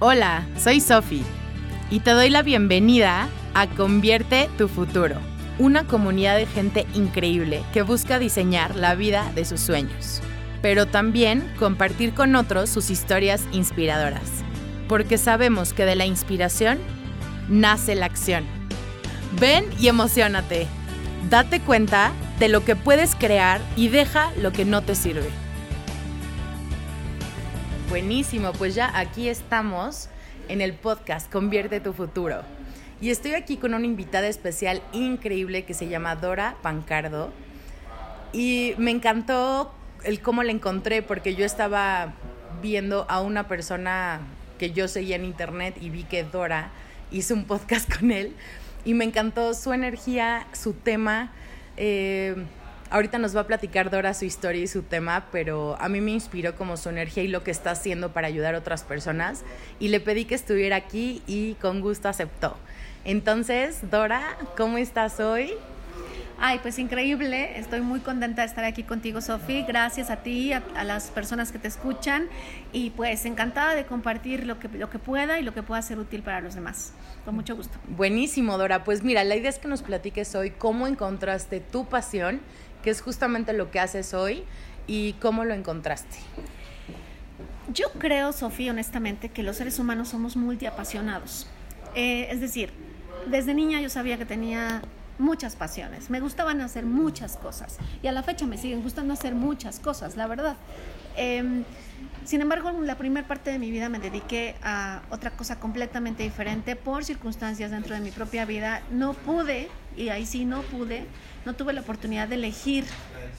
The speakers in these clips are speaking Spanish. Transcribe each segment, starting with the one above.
Hola, soy Sofi y te doy la bienvenida a Convierte tu futuro, una comunidad de gente increíble que busca diseñar la vida de sus sueños, pero también compartir con otros sus historias inspiradoras, porque sabemos que de la inspiración nace la acción. Ven y emocionate. Date cuenta de lo que puedes crear y deja lo que no te sirve. Buenísimo, pues ya aquí estamos en el podcast Convierte tu futuro. Y estoy aquí con una invitada especial increíble que se llama Dora Pancardo. Y me encantó el cómo la encontré porque yo estaba viendo a una persona que yo seguía en internet y vi que Dora hizo un podcast con él y me encantó su energía, su tema. Eh, Ahorita nos va a platicar Dora su historia y su tema, pero a mí me inspiró como su energía y lo que está haciendo para ayudar a otras personas. Y le pedí que estuviera aquí y con gusto aceptó. Entonces, Dora, ¿cómo estás hoy? Ay, pues increíble. Estoy muy contenta de estar aquí contigo, Sofi. Gracias a ti, a, a, las personas que te escuchan. Y pues encantada de compartir lo que, lo que pueda y lo que pueda ser útil para los demás. Con mucho gusto. Buenísimo, Dora. Pues mira, la idea es que nos platiques hoy cómo encontraste tu pasión que es justamente lo que haces hoy y cómo lo encontraste. Yo creo, Sofía, honestamente, que los seres humanos somos multiapasionados. Eh, es decir, desde niña yo sabía que tenía muchas pasiones, me gustaban hacer muchas cosas y a la fecha me siguen gustando hacer muchas cosas, la verdad. Eh, sin embargo, la primera parte de mi vida me dediqué a otra cosa completamente diferente por circunstancias dentro de mi propia vida. No pude, y ahí sí no pude, no tuve la oportunidad de elegir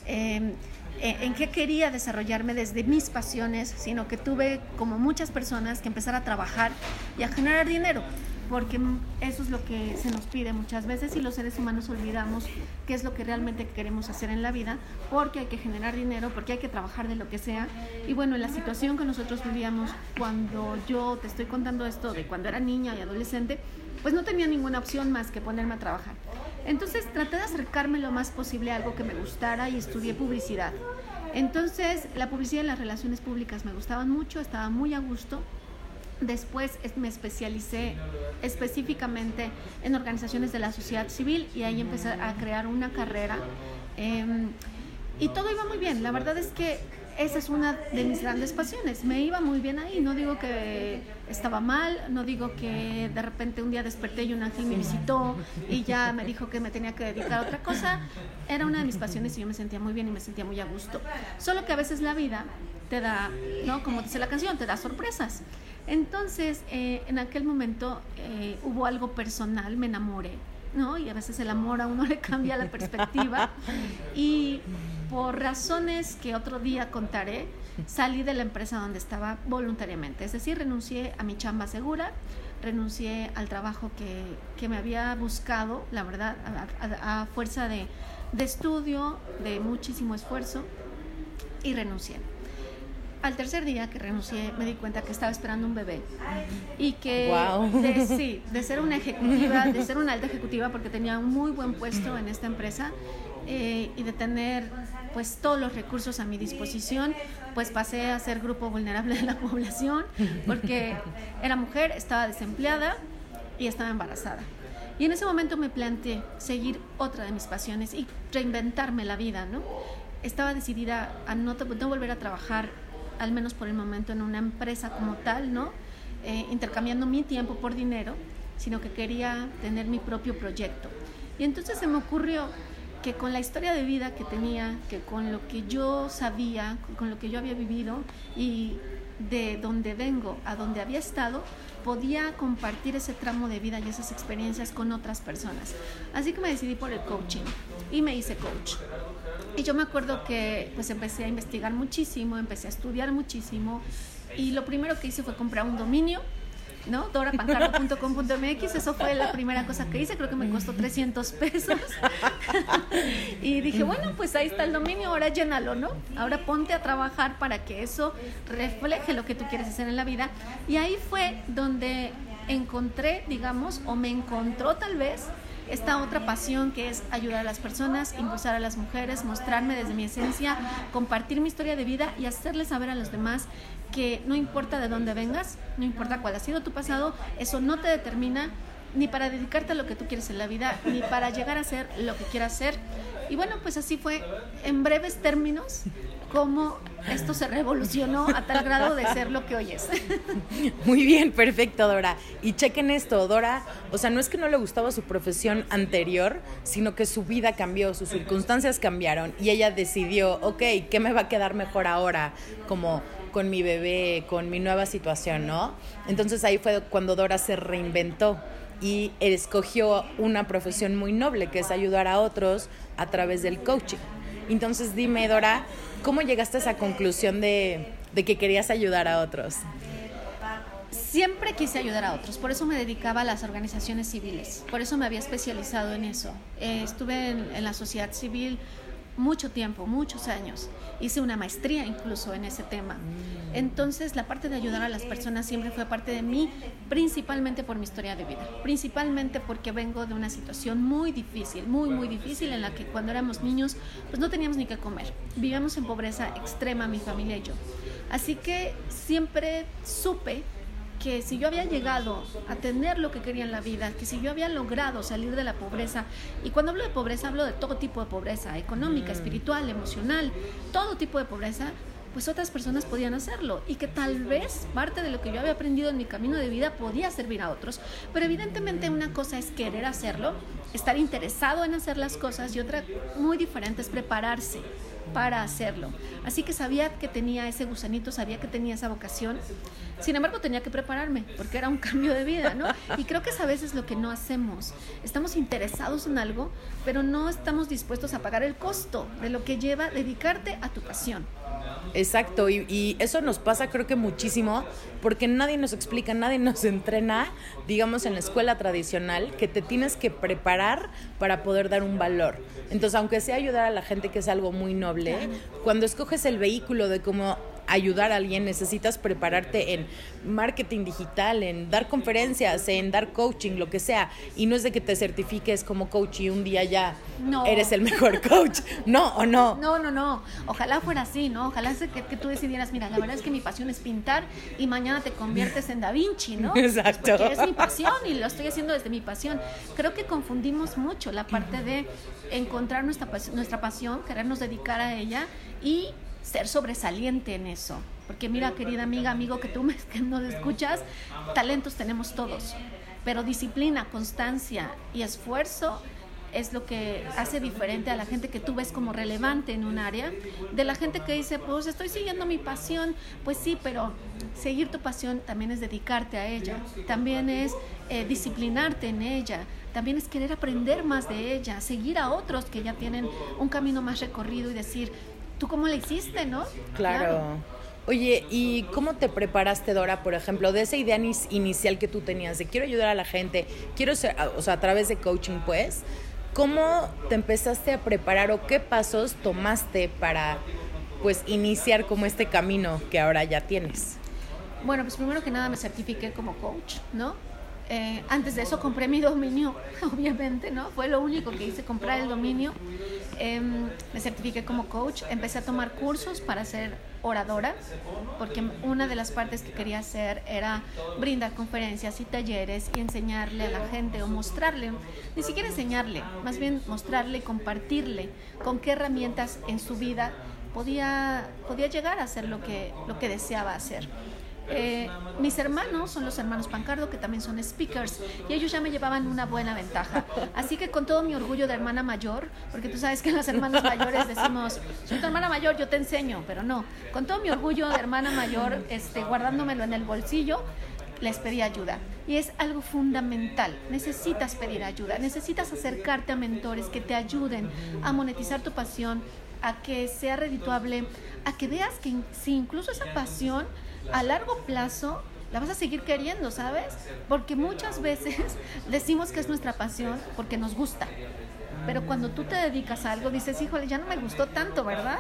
eh, en qué quería desarrollarme desde mis pasiones, sino que tuve, como muchas personas, que empezar a trabajar y a generar dinero porque eso es lo que se nos pide muchas veces y los seres humanos olvidamos qué es lo que realmente queremos hacer en la vida, porque hay que generar dinero, porque hay que trabajar de lo que sea. Y bueno, en la situación que nosotros vivíamos cuando yo te estoy contando esto de cuando era niña y adolescente, pues no tenía ninguna opción más que ponerme a trabajar. Entonces traté de acercarme lo más posible a algo que me gustara y estudié publicidad. Entonces la publicidad y las relaciones públicas me gustaban mucho, estaba muy a gusto Después me especialicé específicamente en organizaciones de la sociedad civil y ahí empecé a crear una carrera. Eh, y todo iba muy bien. La verdad es que esa es una de mis grandes pasiones. Me iba muy bien ahí. No digo que estaba mal, no digo que de repente un día desperté y un ángel me visitó y ya me dijo que me tenía que dedicar a otra cosa. Era una de mis pasiones y yo me sentía muy bien y me sentía muy a gusto. Solo que a veces la vida te da, ¿no? Como dice la canción, te da sorpresas. Entonces, eh, en aquel momento eh, hubo algo personal, me enamoré, ¿no? Y a veces el amor a uno le cambia la perspectiva. Y por razones que otro día contaré, salí de la empresa donde estaba voluntariamente. Es decir, renuncié a mi chamba segura, renuncié al trabajo que, que me había buscado, la verdad, a, a fuerza de, de estudio, de muchísimo esfuerzo, y renuncié al tercer día que renuncié me di cuenta que estaba esperando un bebé y que de, sí, de ser una ejecutiva, de ser una alta ejecutiva porque tenía un muy buen puesto en esta empresa eh, y de tener pues todos los recursos a mi disposición, pues pasé a ser grupo vulnerable de la población porque era mujer, estaba desempleada y estaba embarazada. Y en ese momento me planteé seguir otra de mis pasiones y reinventarme la vida, ¿no? Estaba decidida a no, no volver a trabajar al menos por el momento, en una empresa como tal, ¿no? Eh, intercambiando mi tiempo por dinero, sino que quería tener mi propio proyecto. Y entonces se me ocurrió que con la historia de vida que tenía, que con lo que yo sabía, con lo que yo había vivido y de donde vengo a donde había estado, podía compartir ese tramo de vida y esas experiencias con otras personas. Así que me decidí por el coaching y me hice coach. Y yo me acuerdo que pues empecé a investigar muchísimo, empecé a estudiar muchísimo y lo primero que hice fue comprar un dominio, ¿no? dorapancardo.com.mx, eso fue la primera cosa que hice, creo que me costó 300 pesos. y dije, bueno, pues ahí está el dominio, ahora llénalo, ¿no? Ahora ponte a trabajar para que eso refleje lo que tú quieres hacer en la vida. Y ahí fue donde encontré, digamos, o me encontró tal vez esta otra pasión que es ayudar a las personas, impulsar a las mujeres, mostrarme desde mi esencia, compartir mi historia de vida y hacerles saber a los demás que no importa de dónde vengas, no importa cuál ha sido tu pasado, eso no te determina ni para dedicarte a lo que tú quieres en la vida, ni para llegar a ser lo que quieras ser. Y bueno, pues así fue, en breves términos, cómo esto se revolucionó a tal grado de ser lo que hoy es. Muy bien, perfecto, Dora. Y chequen esto, Dora, o sea, no es que no le gustaba su profesión anterior, sino que su vida cambió, sus circunstancias cambiaron y ella decidió, ok, ¿qué me va a quedar mejor ahora? Como con mi bebé, con mi nueva situación, ¿no? Entonces ahí fue cuando Dora se reinventó y escogió una profesión muy noble, que es ayudar a otros a través del coaching. Entonces dime, Dora, ¿cómo llegaste a esa conclusión de, que querías ayudar a otros? Siempre quise ayudar a otros, por eso me dedicaba a las organizaciones civiles, por eso me había especializado en eso. Eh, estuve en la sociedad civil mucho tiempo, muchos años. Hice una maestría incluso en ese tema. Entonces la parte de ayudar a las personas siempre fue parte de mí, principalmente por mi historia de vida, principalmente porque vengo de una situación muy difícil, muy, muy difícil en la que cuando éramos niños pues no teníamos ni qué comer. Vivíamos en pobreza extrema mi familia y yo. Así que siempre supe que si yo había llegado a tener lo que quería en la vida, que si yo había logrado salir de la pobreza, y cuando hablo de pobreza hablo de todo tipo de pobreza, económica, mm. espiritual, emocional, todo tipo de pobreza, pues otras personas podían hacerlo y que tal vez parte de lo que yo había aprendido en mi camino de vida podía servir a otros. Pero evidentemente una cosa es querer hacerlo, estar interesado en hacer las cosas y otra muy diferente es prepararse para hacerlo. Así que sabía que tenía ese gusanito, sabía que tenía esa vocación. Sin embargo, tenía que prepararme porque era un cambio de vida, ¿no? Y creo que es a veces lo que no hacemos. Estamos interesados en algo, pero no estamos dispuestos a pagar el costo de lo que lleva dedicarte a tu pasión. Exacto, y, eso nos pasa creo que muchísimo porque nadie nos explica, nadie nos entrena, digamos en la escuela tradicional, que te tienes que preparar para poder dar un valor. Entonces, aunque sea ayudar a la gente, que es algo muy noble, cuando escoges el vehículo de cómo ayudar a alguien, necesitas prepararte en marketing digital, en dar conferencias, en dar coaching, lo que sea. Y no es de que te certifiques como coach y un día ya eres el mejor coach. No, o no. No, no, no. Ojalá fuera así, ¿no? Ojalá que, que tú decidieras, mira, la verdad es que mi pasión es pintar y mañana te conviertes en Da Vinci, ¿no? Exacto. Porque es mi pasión y lo estoy haciendo desde mi pasión. Creo que confundimos mucho la parte de encontrar nuestra, nuestra pasión, querernos dedicar a ella y ser sobresaliente en eso. Porque mira, querida amiga, amigo, que tú me, que nos escuchas, talentos tenemos todos, pero disciplina, constancia y esfuerzo es lo que hace diferente a la gente que tú ves como relevante en un área, de la gente que dice, pues estoy siguiendo mi pasión, pues sí, pero seguir tu pasión también es dedicarte a ella, también es eh, disciplinarte en ella, también es querer aprender más de ella, seguir a otros que ya tienen un camino más recorrido y decir, ¿tú cómo le hiciste, no? Claro. Oye, ¿y cómo te preparaste, Dora, por ejemplo, de esa idea inicial que tú tenías de quiero ayudar a la gente, quiero ser, o sea, a través de coaching, pues, ¿cómo te empezaste a preparar o qué pasos tomaste para, pues, iniciar como este camino que ahora ya tienes? Bueno, pues primero que nada me certifiqué como coach, ¿no? Eh, antes de eso compré mi dominio, obviamente, ¿no? Fue lo único que hice, comprar el dominio. Em, me certifiqué como coach, empecé a tomar cursos para ser oradora, porque una de las partes que quería hacer era brindar conferencias y talleres y enseñarle a la gente o mostrarle, ni siquiera enseñarle, más bien mostrarle, compartirle con qué herramientas en su vida podía, podía llegar a hacer lo que, lo que deseaba hacer. Eh, mis hermanos son los hermanos Pancardo, que también son speakers, y ellos ya me llevaban una buena ventaja. Así que con todo mi orgullo de hermana mayor, porque tú sabes que las hermanas mayores decimos, soy tu hermana mayor, yo te enseño, pero no, con todo mi orgullo de hermana mayor, este, guardándomelo en el bolsillo, les pedí ayuda. Y es algo fundamental. Necesitas pedir ayuda, necesitas acercarte a mentores que te ayuden a monetizar tu pasión, a que sea redituable, a que veas que si incluso esa pasión a largo plazo la vas a seguir queriendo, ¿sabes? Porque muchas veces decimos que es nuestra pasión porque nos gusta. Pero cuando tú te dedicas a algo, dices, híjole, ya no me gustó tanto, ¿verdad?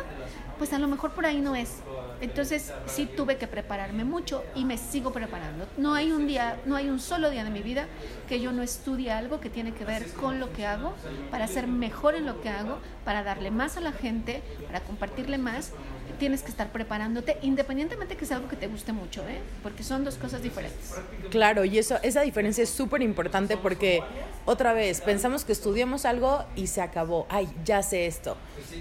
pues a lo mejor por ahí no es. Entonces sí tuve que prepararme mucho y me sigo preparando. No hay un día, no hay un solo día de mi vida que yo no estudie algo que tiene que ver con lo que hago para ser mejor en lo que hago, para darle más a la gente, para compartirle más tienes que estar preparándote, independientemente que sea algo que te guste mucho, ¿eh? porque son dos cosas diferentes. Claro, y eso, esa diferencia es súper importante porque, otra vez, pensamos que estudiamos algo y se acabó, ay, ya sé esto.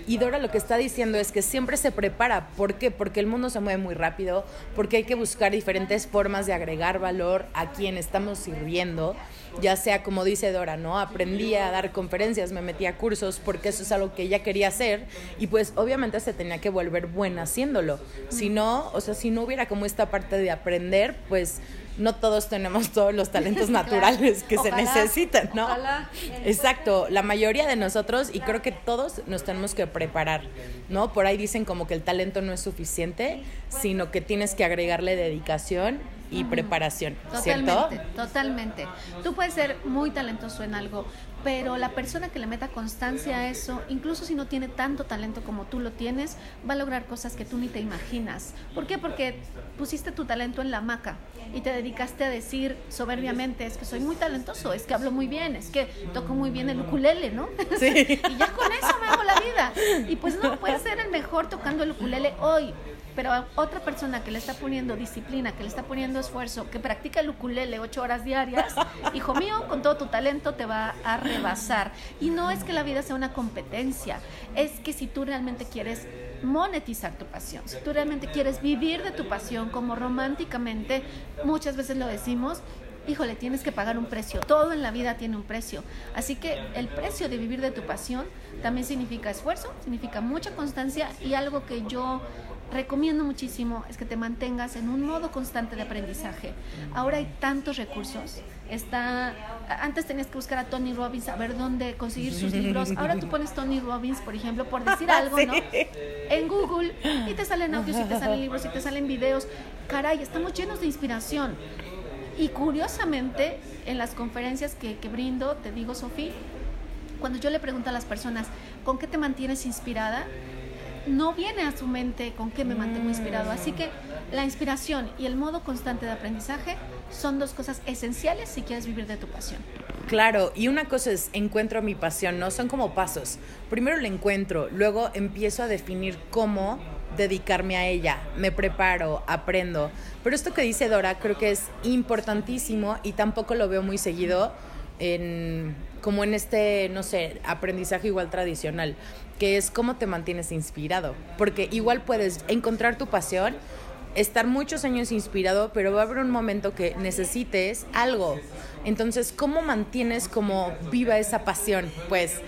Y Dora lo que está diciendo es que siempre se prepara, ¿por qué? Porque el mundo se mueve muy rápido, porque hay que buscar diferentes formas de agregar valor a quien estamos sirviendo ya sea como dice Dora, ¿no? Aprendí a dar conferencias, me metí a cursos porque eso es algo que ella quería hacer y pues obviamente se tenía que volver buena haciéndolo. Si no, o sea, si no hubiera como esta parte de aprender, pues no todos tenemos todos los talentos naturales que se necesitan, ¿no? Exacto, la mayoría de nosotros y creo que todos nos tenemos que preparar, ¿no? Por ahí dicen como que el talento no es suficiente, sino que tienes que agregarle dedicación y preparación, ¿cierto? Totalmente, totalmente. Tú puedes ser muy talentoso en algo, pero la persona que le meta constancia a eso, incluso si no tiene tanto talento como tú lo tienes, va a lograr cosas que tú ni te imaginas. ¿Por qué? Porque pusiste tu talento en la hamaca y te dedicaste a decir soberbiamente, es que soy muy talentoso, es que hablo muy bien, es que toco muy bien el ukulele, ¿no? Sí. y ya con eso me hago la vida. Y pues no, puedes ser el mejor tocando el ukulele hoy, pero a otra persona que le está poniendo disciplina, que le está poniendo esfuerzo, que practica el ukulele ocho horas diarias, hijo mío, con todo tu talento te va a rebasar. Y no es que la vida sea una competencia, es que si tú realmente quieres monetizar tu pasión, si tú realmente quieres vivir de tu pasión como románticamente, muchas veces lo decimos, híjole, tienes que pagar un precio. Todo en la vida tiene un precio. Así que el precio de vivir de tu pasión también significa esfuerzo, significa mucha constancia y algo que yo recomiendo muchísimo es que te mantengas en un modo constante de aprendizaje. Ahora hay tantos recursos. Está, antes tenías que buscar a Tony Robbins a ver dónde conseguir sus libros. Ahora tú pones Tony Robbins, por ejemplo, por decir algo, ¿no? En Google y te salen audios y te salen libros y te salen videos. Caray, estamos llenos de inspiración. Y curiosamente, en las conferencias que, que brindo, te digo, Sofía, cuando yo le pregunto a las personas, ¿con qué te mantienes inspirada? No viene a su mente con qué me mantengo inspirado. Así que la inspiración y el modo constante de aprendizaje son dos cosas esenciales si quieres vivir de tu pasión. Claro, y una cosa es encuentro mi pasión, ¿no? Son como pasos. Primero la encuentro, luego empiezo a definir cómo dedicarme a ella, me preparo, aprendo. Pero esto que dice Dora creo que es importantísimo y tampoco lo veo muy seguido en como en este, no sé, aprendizaje igual tradicional que es cómo te mantienes inspirado. Porque igual puedes encontrar tu pasión, estar muchos años inspirado, pero va a haber un momento que necesites algo. Entonces, ¿cómo mantienes como viva esa pasión? Pues,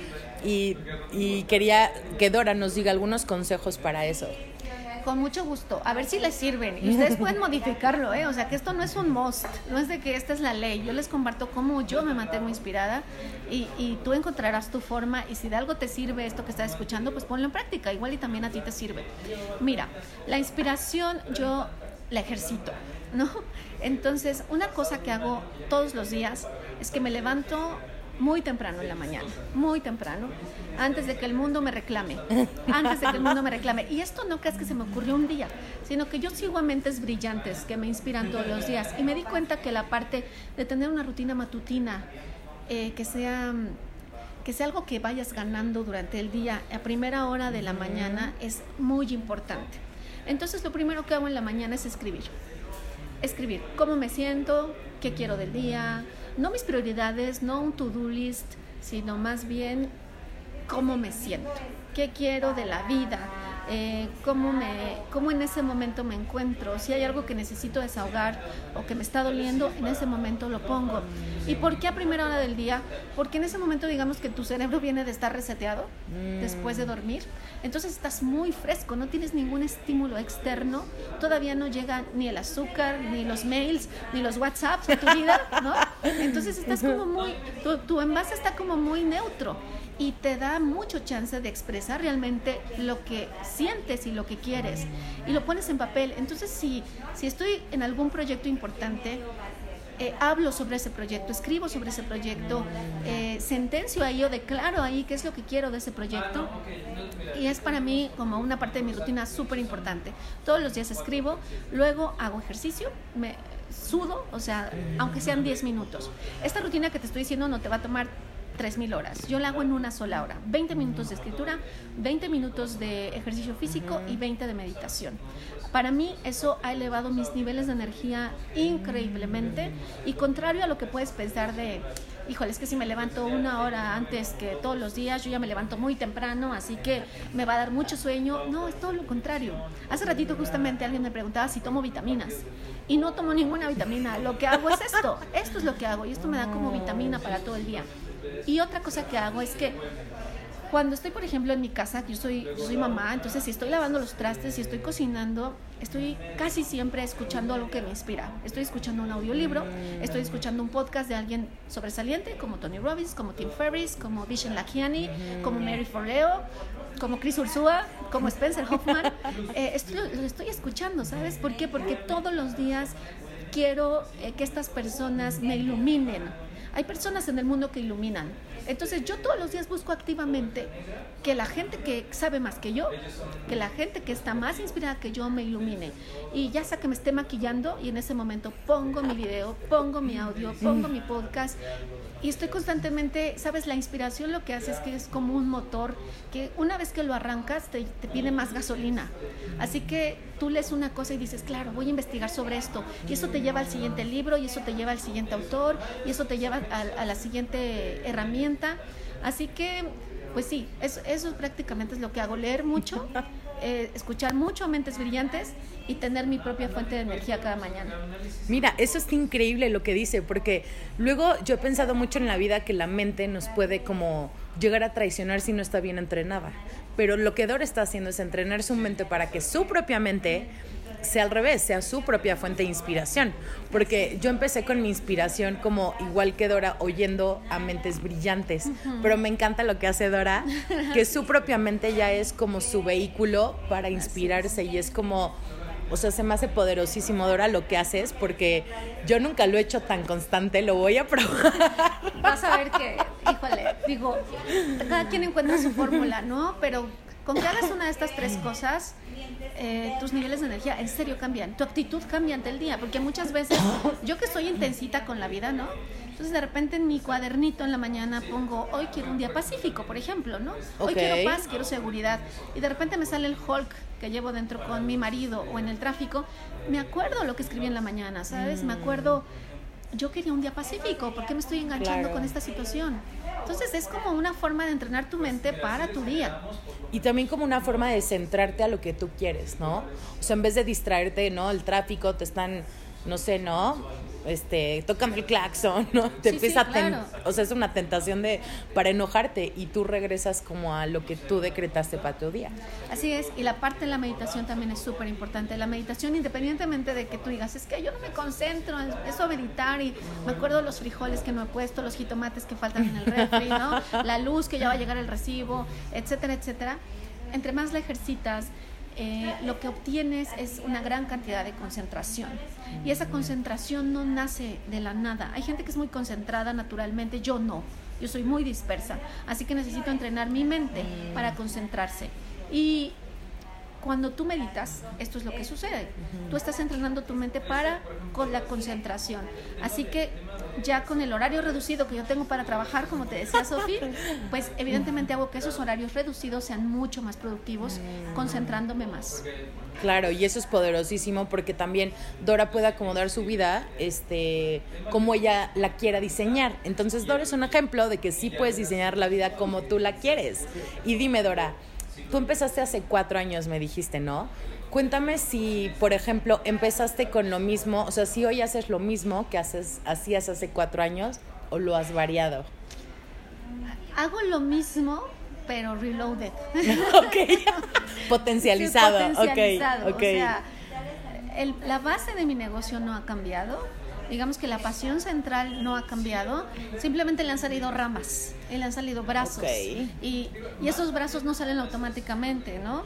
y, y quería que Dora nos diga algunos consejos para eso con mucho gusto. A ver si les sirven. Y ustedes pueden modificarlo, ¿eh? O sea, que esto no es un must, no es de que esta es la ley. Yo les comparto cómo yo me mantengo inspirada y, y tú encontrarás tu forma. Y si de algo te sirve esto que estás escuchando, pues ponlo en práctica. Igual y también a ti te sirve. Mira, la inspiración yo la ejercito, ¿no? Entonces, una cosa que hago todos los días es que me levanto muy temprano en la mañana, muy temprano, antes de que el mundo me reclame, antes de que el mundo me reclame. Y esto no crees que se me ocurrió un día, sino que yo sigo a mentes brillantes que me inspiran todos los días. Y me di cuenta que la parte de tener una rutina matutina, eh, que sea que sea algo que vayas ganando durante el día, a primera hora de la mañana, es muy importante. Entonces lo primero que hago en la mañana es escribir. Escribir cómo me siento, qué quiero del día, no mis prioridades, no un to-do list, sino más bien cómo me siento, qué quiero de la vida, eh, cómo, me, cómo en ese momento me encuentro, si hay algo que necesito desahogar o que me está doliendo, en ese momento lo pongo. ¿Y por qué a primera hora del día? Porque en ese momento digamos que tu cerebro viene de estar reseteado mm. después de dormir, entonces estás muy fresco, no tienes ningún estímulo externo, todavía no llega ni el azúcar, ni los mails, ni los WhatsApps a tu vida, ¿no? Entonces estás como muy, tu, tu envase está como muy neutro y te da mucho chance de expresar realmente lo que sientes y lo que quieres y lo pones en papel. Entonces, si, si estoy en algún proyecto importante, eh, hablo sobre ese proyecto, escribo sobre ese proyecto, eh, sentencio ahí o declaro ahí qué es lo que quiero de ese proyecto. Y es para mí como una parte de mi rutina súper importante. Todos los días escribo, luego hago ejercicio, me sudo, o sea, aunque sean 10 minutos. Esta rutina que te estoy diciendo no te va a tomar 3.000 horas. Yo la hago en una sola hora. 20 minutos de escritura, 20 minutos de ejercicio físico y 20 de meditación. Para mí eso ha elevado mis niveles de energía increíblemente y contrario a lo que puedes pensar de, híjole, es que si me levanto una hora antes que todos los días, yo ya me levanto muy temprano, así que me va a dar mucho sueño. No, es todo lo contrario. Hace ratito justamente alguien me preguntaba si tomo vitaminas y no tomo ninguna vitamina. Lo que hago es esto, esto es lo que hago y esto me da como vitamina para todo el día. Y otra cosa que hago es que cuando estoy, por ejemplo, en mi casa, yo soy, soy mamá, entonces si estoy lavando los trastes, si estoy cocinando, estoy casi siempre escuchando algo que me inspira. Estoy escuchando un audiolibro, estoy escuchando un podcast de alguien sobresaliente, como Tony Robbins, como Tim Ferriss, como Vishen Lakiani, como Mary Forleo, como Chris Ursula, como Spencer Hoffman. Eh, esto lo, estoy escuchando, ¿sabes? ¿Por qué? Porque todos los días quiero eh, que estas personas me iluminen. Hay personas en el mundo que iluminan, entonces yo todos los días busco activamente que la gente que sabe más que yo, que la gente que está más inspirada que yo me ilumine. Y ya sea que me esté maquillando y en ese momento pongo mi video, pongo mi audio, pongo mi podcast y estoy constantemente, sabes, la inspiración lo que hace es que es como un motor que una vez que lo arrancas te, te, pide más gasolina. Así que tú lees una cosa y dices, claro, voy a investigar sobre esto. Y eso te lleva al siguiente libro y eso te lleva al siguiente autor y eso te lleva a, a la siguiente herramienta. Así que, pues sí, eso, eso prácticamente es lo que hago, leer mucho. Eh, escuchar mucho Mentes Brillantes y tener mi propia fuente de energía cada mañana. Mira, eso es increíble lo que dice, porque luego yo he pensado mucho en la vida que la mente nos puede como llegar a traicionar si no está bien entrenada. Pero lo que Dora está haciendo es entrenar su mente para que su propia mente sea al revés, sea su propia fuente de inspiración. Porque yo empecé con mi inspiración como igual que Dora, oyendo a mentes brillantes. Pero me encanta lo que hace Dora, que su propia mente ya es como su vehículo para inspirarse y es como o sea, se me hace poderosísimo, Dora, lo que haces, porque yo nunca lo he hecho tan constante, lo voy a probar. Vas a ver que, híjole, digo, cada quien encuentra su fórmula, ¿no? Pero con que hagas una de estas tres cosas, eh, tus niveles de energía en serio cambian, tu actitud cambia ante el día, porque muchas veces yo que soy intensita con la vida, ¿no? Entonces de repente en mi cuadernito en la mañana pongo, hoy quiero un día pacífico, por ejemplo, ¿no? Hoy quiero paz, quiero seguridad. Y de repente me sale el Hulk que llevo dentro con mi marido o en el tráfico, me acuerdo lo que escribí en la mañana, ¿sabes? Me acuerdo, yo quería un día pacífico, ¿por qué me estoy enganchando con esta situación? Entonces es como una forma de entrenar tu mente para tu día. Y también como una forma de centrarte a lo que tú quieres, ¿no? O sea, en vez de distraerte, ¿no? El tráfico, te están, no sé, ¿no? Este, tócame el claxon, ¿no? Te empieza o sea, es una tentación de para enojarte y tú regresas como a lo que tú decretaste para tu día. Así es, y la parte de la meditación también es súper importante. La meditación, independientemente de que tú digas, es que yo no me concentro, eso meditar y me acuerdo los frijoles que no he puesto, los jitomates que faltan en el refri, ¿no? La luz que ya va a llegar el recibo, etcétera, etcétera. Entre más la ejercitas, eh, lo que obtienes es una gran cantidad de concentración. Y esa concentración no nace de la nada. Hay gente que es muy concentrada naturalmente, yo no. Yo soy muy dispersa. Así que necesito entrenar mi mente para concentrarse. Y cuando tú meditas, esto es lo que sucede. Tú estás entrenando tu mente para con la concentración. Así que ya con el horario reducido que yo tengo para trabajar, como te decía Sofía, pues evidentemente hago que esos horarios reducidos sean mucho más productivos, concentrándome más. Claro, y eso es poderosísimo porque también Dora puede acomodar su vida este, como ella la quiera diseñar. Entonces Dora es un ejemplo de que sí puedes diseñar la vida como tú la quieres. Y dime, Dora, Tú empezaste hace cuatro años, me dijiste, ¿no? Cuéntame si, por ejemplo, empezaste con lo mismo, o sea, si hoy haces lo mismo que haces, hacías hace cuatro años o lo has variado. Hago lo mismo, pero reloaded. ok. potencializado. potencializado. O sea, la base de mi negocio no ha cambiado digamos que la pasión central no ha cambiado, simplemente le han salido ramas, le han salido brazos. Y, y, esos brazos no salen automáticamente, ¿no?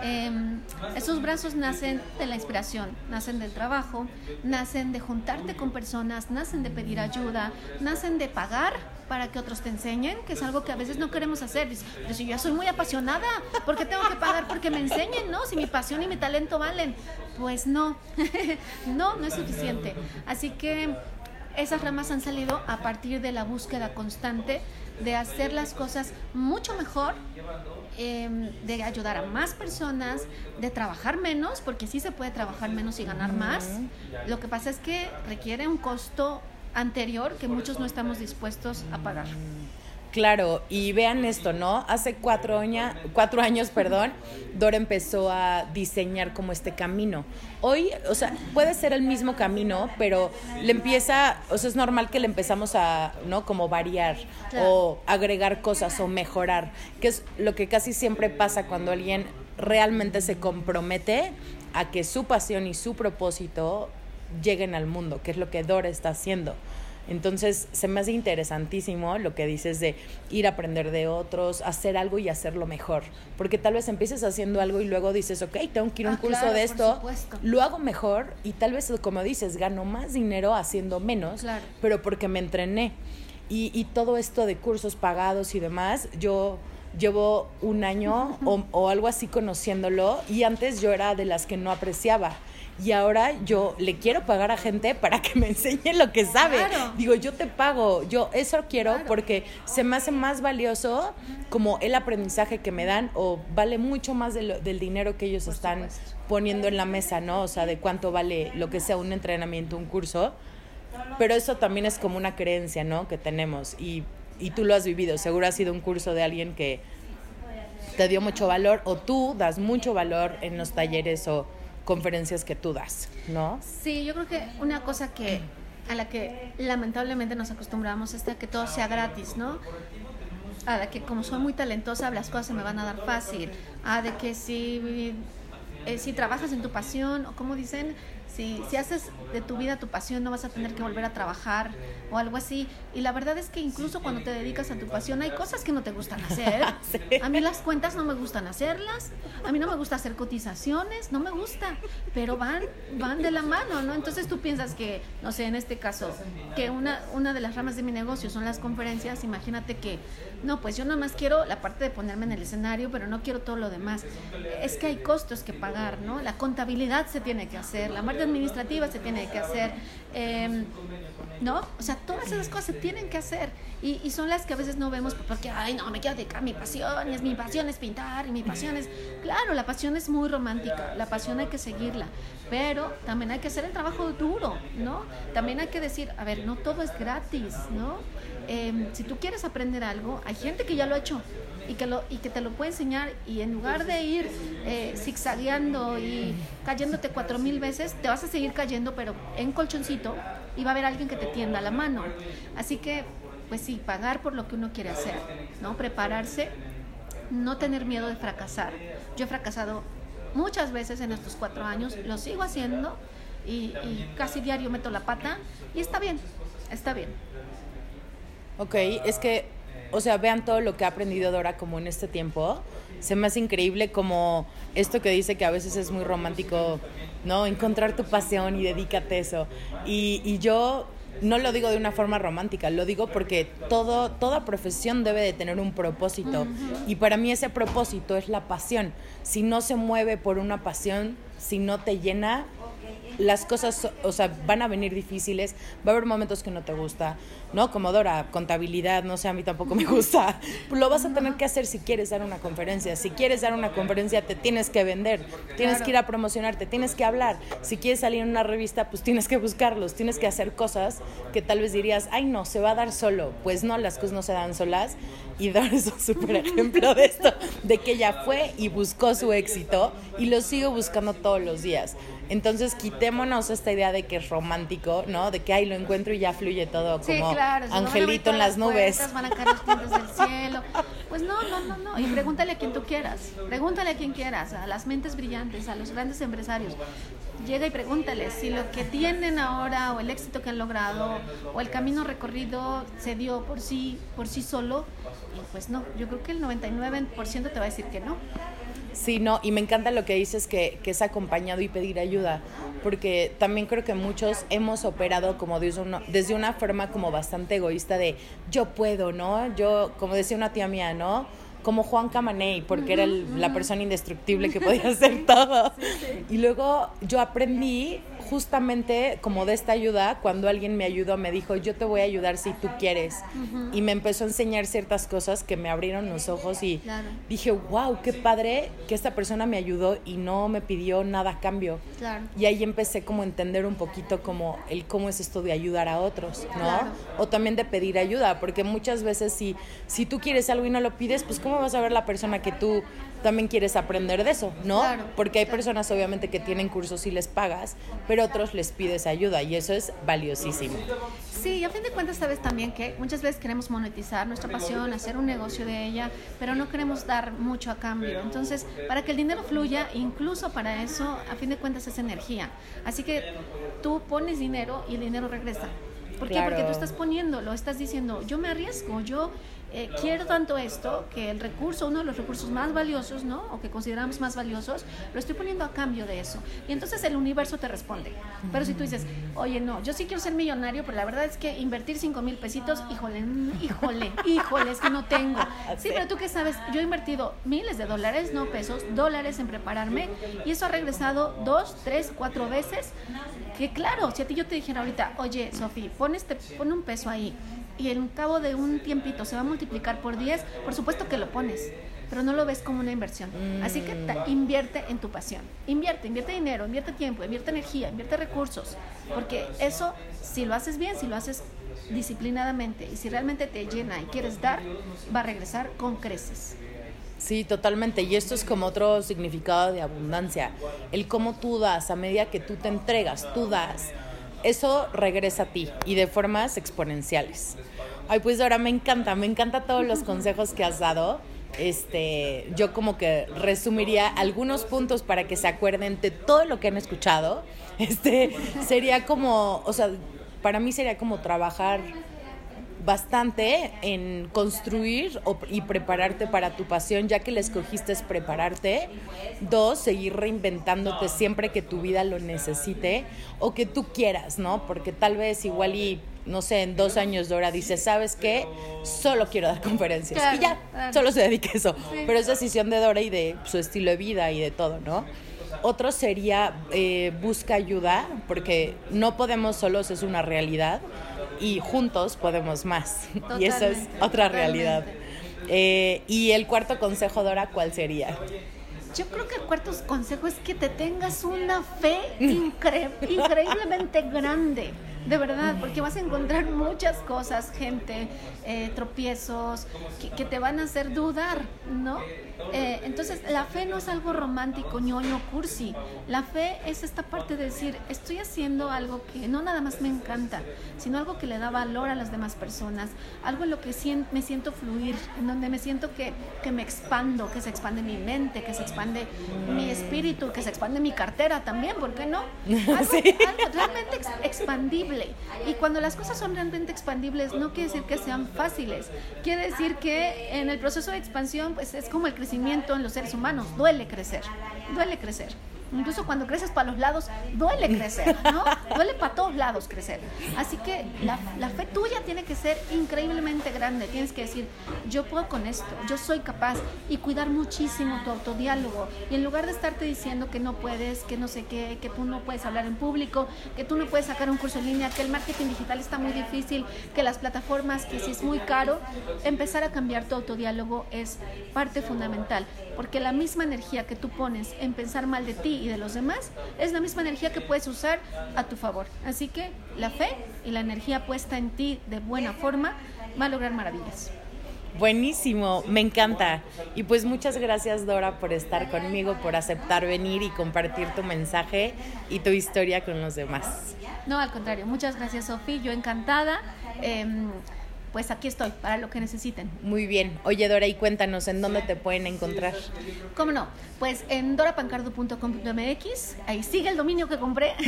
Em, esos brazos nacen de la inspiración, nacen del trabajo, nacen de juntarte con personas, nacen de pedir ayuda, nacen de pagar para que otros te enseñen, que es algo que a veces no queremos hacer. Pero si yo soy muy apasionada, ¿por qué tengo que pagar porque me enseñen, no? Si mi pasión y mi talento valen. Pues no, no, no es suficiente. Así que esas ramas han salido a partir de la búsqueda constante de hacer las cosas mucho mejor, em, de ayudar a más personas, de trabajar menos, porque sí se puede trabajar menos y ganar más. Lo que pasa es que requiere un costo anterior que muchos no estamos dispuestos a pagar. Claro, y vean esto, ¿no? Hace cuatro, cuatro años, perdón, Dora empezó a diseñar como este camino. Hoy, o sea, puede ser el mismo camino, pero le empieza, o sea, es normal que le empezamos a, ¿no? Como variar o agregar cosas o mejorar, que es lo que casi siempre pasa cuando alguien realmente se compromete a que su pasión y su propósito lleguen al mundo, que es lo que Dora está haciendo. Entonces, se me hace interesantísimo lo que dices de ir a aprender de otros, hacer algo y hacerlo mejor. Porque tal vez empieces haciendo algo y luego dices, ok, tengo que ir a un ah, curso de esto, lo hago mejor y tal vez, como dices, gano más dinero haciendo menos, pero porque me entrené. Y, y todo esto de cursos pagados y demás, yo llevo un año o, o, algo así conociéndolo y antes yo era de las que no apreciaba y ahora yo le quiero pagar a gente para que me enseñe lo que sabe. Digo, yo te pago, yo eso quiero porque se me hace más valioso como el aprendizaje que me dan o vale mucho más del dinero que ellos están poniendo en la mesa, ¿no? O sea, de cuánto vale lo que sea un entrenamiento, un curso. Pero eso también es como una creencia, ¿no? Que tenemos y, y tú lo has vivido. Seguro ha sido un curso de alguien que te dio mucho valor o tú das mucho valor en los talleres o conferencias que tú das, ¿no? Sí, yo creo que una cosa que a la que lamentablemente nos acostumbramos es que todo sea gratis, ¿no? A la que como soy muy talentosa las cosas se me van a dar fácil, a de que si, eh, si trabajas en tu pasión o como dicen, si, si haces de tu vida tu pasión, no vas a tener que volver a trabajar o algo así. Y la verdad es que incluso cuando te dedicas a tu pasión, hay cosas que no te gustan hacer. A mí las cuentas no me gustan hacerlas, a mí no me gusta hacer cotizaciones, no me gusta, pero van, van de la mano, ¿no? Entonces tú piensas que, no sé, en este caso, que una, una de las ramas de mi negocio son las conferencias, imagínate que, no, pues yo nada más quiero la parte de ponerme en el escenario, pero no quiero todo lo demás. Es que hay costos que pagar, ¿no? La contabilidad se tiene que hacer, la marca administrativa se tiene que hacer, em, ¿no? O sea, todas esas cosas se tienen que hacer y, y, son las que a veces no vemos porque, ay, no, me quiero dedicar mi pasión, es mi pasión es pintar, y mi pasión es, claro, la pasión es muy romántica, la pasión hay que seguirla, pero también hay que hacer el trabajo duro, ¿no? También hay que decir, a ver, no todo es gratis, ¿no? Em, si tú quieres aprender algo, hay gente que ya lo ha hecho y que, lo, y que te lo puede enseñar y en lugar de ir eh, zigzagueando y cayéndote cuatro mil veces, te vas a seguir cayendo, pero en colchoncito y va a haber alguien que te tienda la mano. Así que, pues sí, pagar por lo que uno quiere hacer, ¿no? Prepararse, no tener miedo de fracasar. Yo he fracasado muchas veces en estos cuatro años, lo sigo haciendo y, casi diario meto la pata y está bien, está bien. Ok, es que o sea, vean todo lo que ha aprendido Dora como en este tiempo. Se me hace increíble como esto que dice que a veces es muy romántico, ¿no? Encontrar tu pasión y dedícate a eso. Y, y yo no lo digo de una forma romántica, lo digo porque todo, toda profesión debe de tener un propósito. Y para mí ese propósito es la pasión. Si no se mueve por una pasión, si no te llena, las cosas, o sea, van a venir difíciles, va a haber momentos que no te gusta, ¿no? Como Dora, contabilidad, no sé, a mí tampoco me gusta. Lo vas a tener que hacer si quieres dar una conferencia. Si quieres dar una conferencia, te tienes que vender, tienes que ir a promocionarte, tienes que hablar. Si quieres salir en una revista, pues tienes que buscarlos, tienes que hacer cosas que tal vez dirías, ay, no, se va a dar solo. Pues no, las cosas no se dan solas. Y Dora es un súper ejemplo de esto, de que ella fue y buscó su éxito y lo sigo buscando todos los días. Entonces quitémonos esta idea de que es romántico, ¿no? De que ahí lo encuentro y ya fluye todo como angelito en las nubes. van a caer los del cielo. Pues no, no, no, no. Y pregúntale a quien tú quieras. Pregúntale a quien quieras, a las mentes brillantes, a los grandes empresarios. Llega y pregúntale si lo que tienen ahora o el éxito que han logrado o el camino recorrido se dio por sí, por sí solo. Y pues no, yo creo que el 99% te va a decir que no. Sí, no, y me encanta lo que dices que, que es acompañado y pedir ayuda, porque también creo que muchos hemos operado como desde una, desde una forma como bastante egoísta de yo puedo, ¿no? Yo, como decía una tía mía, ¿no? Como Juan Camaney, porque era la persona indestructible que podía hacer todo. Y luego yo aprendí justamente como de esta ayuda, cuando alguien me ayudó, me dijo, yo te voy a ayudar si tú quieres. Y me empezó a enseñar ciertas cosas que me abrieron los ojos y dije, wow, qué padre que esta persona me ayudó y no me pidió nada a cambio. Y ahí empecé como a entender un poquito como el cómo es esto de ayudar a otros, ¿no? O también de pedir ayuda, porque muchas veces si, si tú quieres algo y no lo pides, pues ¿cómo vas a ver la persona que tú también quieres aprender de eso, ¿no? Porque hay personas obviamente que tienen cursos y les pagas, pero otros les pides ayuda y eso es valiosísimo. Sí, y a fin de cuentas sabes también que muchas veces queremos monetizar nuestra pasión, hacer un negocio de ella, pero no queremos dar mucho a cambio. Entonces, para que el dinero fluya, incluso para eso, a fin de cuentas es energía. Así que tú pones dinero y el dinero regresa. ¿Por qué? Porque tú estás poniéndolo, estás diciendo, yo me arriesgo, yo eh, quiero tanto esto que el recurso, uno de los recursos más valiosos, ¿no? O que consideramos más valiosos, lo estoy poniendo a cambio de eso. Y entonces el universo te responde. Pero si tú dices, oye, no, yo sí quiero ser millonario, pero la verdad es que invertir 5 mil pesitos, híjole, híjole, híjole, es que no tengo. Sí, pero tú qué sabes, yo he invertido miles de dólares, no pesos, dólares en prepararme y eso ha regresado dos, tres, cuatro veces. Que claro, si a ti yo te dijera ahorita, oye, Sofi, pon, este, pon un peso ahí y en cabo de un tiempito se va a multiplicar por 10, por supuesto que lo pones, pero no lo ves como una inversión. Así que invierte en tu pasión. Invierte, invierte dinero, invierte tiempo, invierte energía, invierte recursos, porque eso, si lo haces bien, si lo haces disciplinadamente y si realmente te llena y quieres dar, va a regresar con creces. Sí, totalmente. Y esto es como otro significado de abundancia. El cómo tú das, a medida que tú te entregas, tú das eso regresa a ti y de formas exponenciales. Ay, pues ahora me encanta, me encanta todos los consejos que has dado. Este, yo como que resumiría algunos puntos para que se acuerden de todo lo que han escuchado. Este, sería como, o sea, para mí sería como trabajar bastante en construir y prepararte para tu pasión, ya que la escogiste es prepararte. Dos, seguir reinventándote siempre que tu vida lo necesite o que tú quieras, ¿no? Porque tal vez igual y, no sé, en dos años Dora dice, ¿sabes qué? Solo quiero dar conferencias. y ya, solo se dedica a eso. Pero es decisión de Dora y de su estilo de vida y de todo, ¿no? Otro sería eh, busca ayuda, porque no podemos solos, es una realidad y juntos podemos más. y eso es otra realidad. Eh, y el cuarto consejo, Dora, ¿cuál sería? Yo creo que el cuarto consejo es que te tengas una fe increíblemente grande de verdad, porque vas a encontrar muchas cosas, gente, eh, tropiezos, que, te van a hacer dudar, ¿no? Eh, entonces, la fe no es algo romántico, ñoño, cursi. La fe es esta parte de decir, estoy haciendo algo que no nada más me encanta, sino algo que le da valor a las demás personas, algo en lo que me siento fluir, en donde me siento que, que me expando, que se expande mi mente, que se expande mi espíritu, que se expande mi cartera también, ¿por qué no? Algo, algo realmente expandible y cuando las cosas son realmente expandibles, no quiere decir que sean fáciles. Quiere decir que en el proceso de expansión, pues es como el crecimiento en los seres humanos. Duele crecer, duele crecer. Incluso cuando creces para los lados, duele crecer, ¿no? Duele para todos lados crecer. Así que la, la, fe tuya tiene que ser increíblemente grande. Tienes que decir, yo puedo con esto, yo soy capaz. Y cuidar muchísimo tu autodiálogo. Y en lugar de estarte diciendo que no puedes, que no sé qué, que tú no puedes hablar en público, que tú no puedes sacar un curso en línea, que el marketing digital está muy difícil, que las plataformas, que si es muy caro, empezar a cambiar tu autodiálogo es parte fundamental. Porque la misma energía que tú pones en pensar mal de ti y de los demás, es la misma energía que puedes usar a tu favor. Así que la fe y la energía puesta en ti de buena forma va a lograr maravillas. Buenísimo, me encanta. Y pues muchas gracias Dora por estar conmigo, por aceptar venir y compartir tu mensaje y tu historia con los demás. No, al contrario, muchas gracias Sofía, yo encantada. Em, pues aquí estoy para lo que necesiten. Muy bien. Oye, Dora, y cuéntanos, ¿en dónde te pueden encontrar? ¿Cómo no? Pues en dorapancardo.com.mx, ahí sigue el dominio que compré.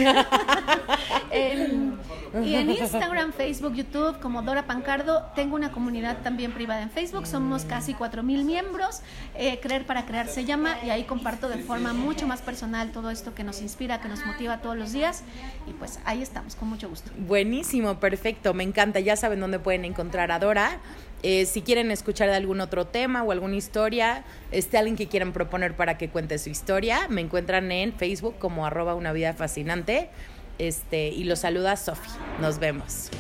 Y en Instagram, Facebook, YouTube, como Dora Pancardo, tengo una comunidad también privada en Facebook, somos casi 4.000 miembros, eh, Creer para Crear se llama, y ahí comparto de forma mucho más personal todo esto que nos inspira, que nos motiva todos los días, y pues ahí estamos, con mucho gusto. Buenísimo, perfecto, me encanta, ya saben dónde pueden encontrar a Dora. Eh, si quieren escuchar de algún otro tema o alguna historia, este, alguien que quieran proponer para que cuente su historia, me encuentran en Facebook como arroba una vida. Este, y los saluda Sofi. Nos vemos.